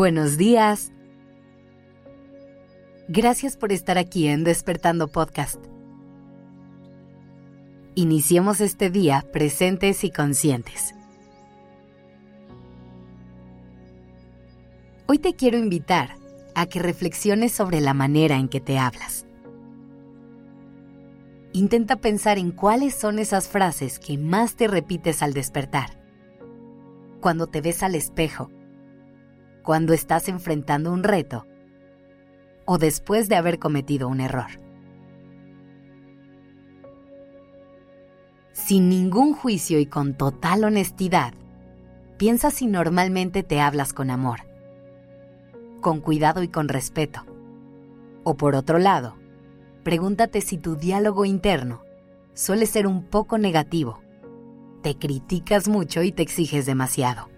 Buenos días. Gracias por estar aquí en Despertando Podcast. Iniciemos este día presentes y conscientes. Hoy te quiero invitar a que reflexiones sobre la manera en que te hablas. Intenta pensar en cuáles son esas frases que más te repites al despertar. Cuando te ves al espejo, cuando estás enfrentando un reto o después de haber cometido un error. Sin ningún juicio y con total honestidad, piensa si normalmente te hablas con amor, con cuidado y con respeto. O por otro lado, pregúntate si tu diálogo interno suele ser un poco negativo. Te criticas mucho y te exiges demasiado.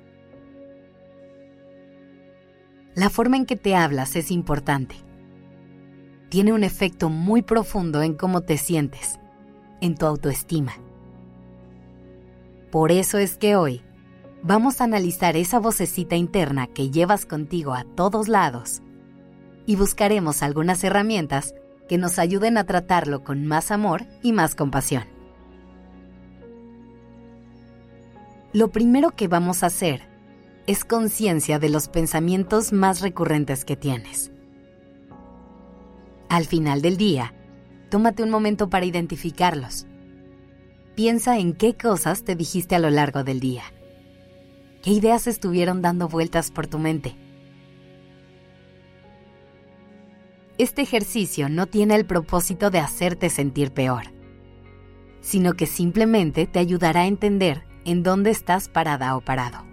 La forma en que te hablas es importante. Tiene un efecto muy profundo en cómo te sientes, en tu autoestima. Por eso es que hoy vamos a analizar esa vocecita interna que llevas contigo a todos lados y buscaremos algunas herramientas que nos ayuden a tratarlo con más amor y más compasión. Lo primero que vamos a hacer es conciencia de los pensamientos más recurrentes que tienes. Al final del día, tómate un momento para identificarlos. Piensa en qué cosas te dijiste a lo largo del día. ¿Qué ideas estuvieron dando vueltas por tu mente? Este ejercicio no tiene el propósito de hacerte sentir peor, sino que simplemente te ayudará a entender en dónde estás parada o parado.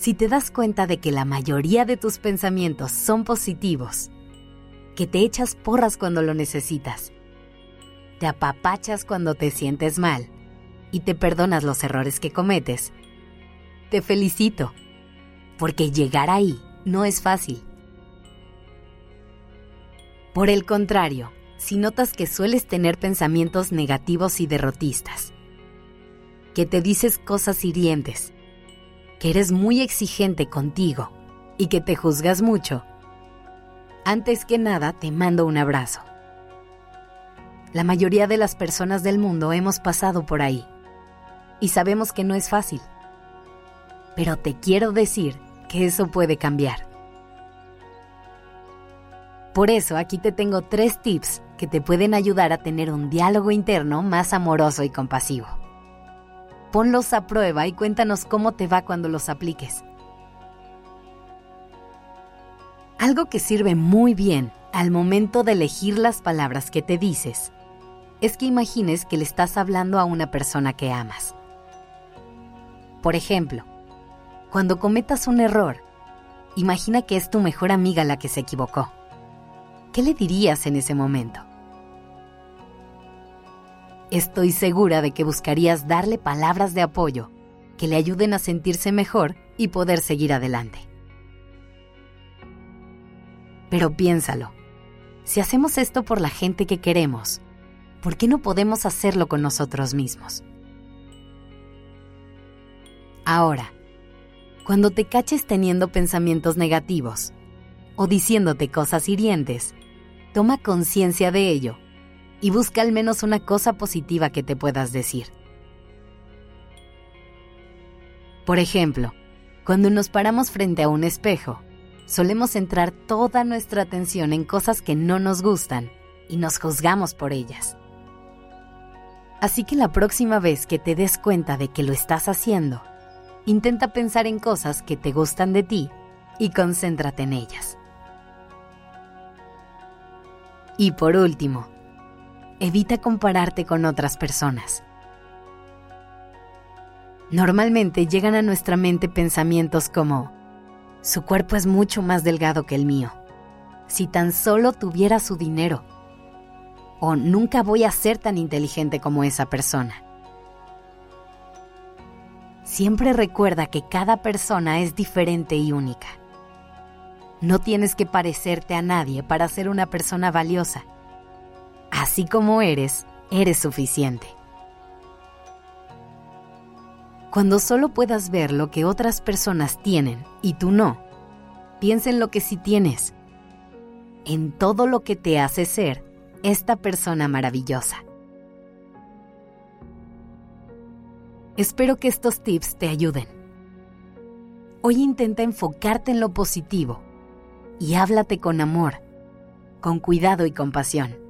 Si te das cuenta de que la mayoría de tus pensamientos son positivos, que te echas porras cuando lo necesitas, te apapachas cuando te sientes mal y te perdonas los errores que cometes, te felicito, porque llegar ahí no es fácil. Por el contrario, si notas que sueles tener pensamientos negativos y derrotistas, que te dices cosas hirientes, que eres muy exigente contigo y que te juzgas mucho, antes que nada te mando un abrazo. La mayoría de las personas del mundo hemos pasado por ahí y sabemos que no es fácil. Pero te quiero decir que eso puede cambiar. Por eso aquí te tengo tres tips que te pueden ayudar a tener un diálogo interno más amoroso y compasivo. Ponlos a prueba y cuéntanos cómo te va cuando los apliques. Algo que sirve muy bien al momento de elegir las palabras que te dices es que imagines que le estás hablando a una persona que amas. Por ejemplo, cuando cometas un error, imagina que es tu mejor amiga la que se equivocó. ¿Qué le dirías en ese momento? Estoy segura de que buscarías darle palabras de apoyo que le ayuden a sentirse mejor y poder seguir adelante. Pero piénsalo, si hacemos esto por la gente que queremos, ¿por qué no podemos hacerlo con nosotros mismos? Ahora, cuando te caches teniendo pensamientos negativos o diciéndote cosas hirientes, toma conciencia de ello y busca al menos una cosa positiva que te puedas decir. Por ejemplo, cuando nos paramos frente a un espejo, solemos centrar toda nuestra atención en cosas que no nos gustan y nos juzgamos por ellas. Así que la próxima vez que te des cuenta de que lo estás haciendo, intenta pensar en cosas que te gustan de ti y concéntrate en ellas. Y por último, evita compararte con otras personas. Normalmente llegan a nuestra mente pensamientos como, su cuerpo es mucho más delgado que el mío. Si tan solo tuviera su dinero. O nunca voy a ser tan inteligente como esa persona. Siempre recuerda que cada persona es diferente y única. No tienes que parecerte a nadie para ser una persona valiosa Así como eres, eres suficiente. Cuando solo puedas ver lo que otras personas tienen y tú no, piensa en lo que sí tienes, en todo lo que te hace ser esta persona maravillosa. Espero que estos tips te ayuden. Hoy intenta enfocarte en lo positivo y háblate con amor, con cuidado y compasión.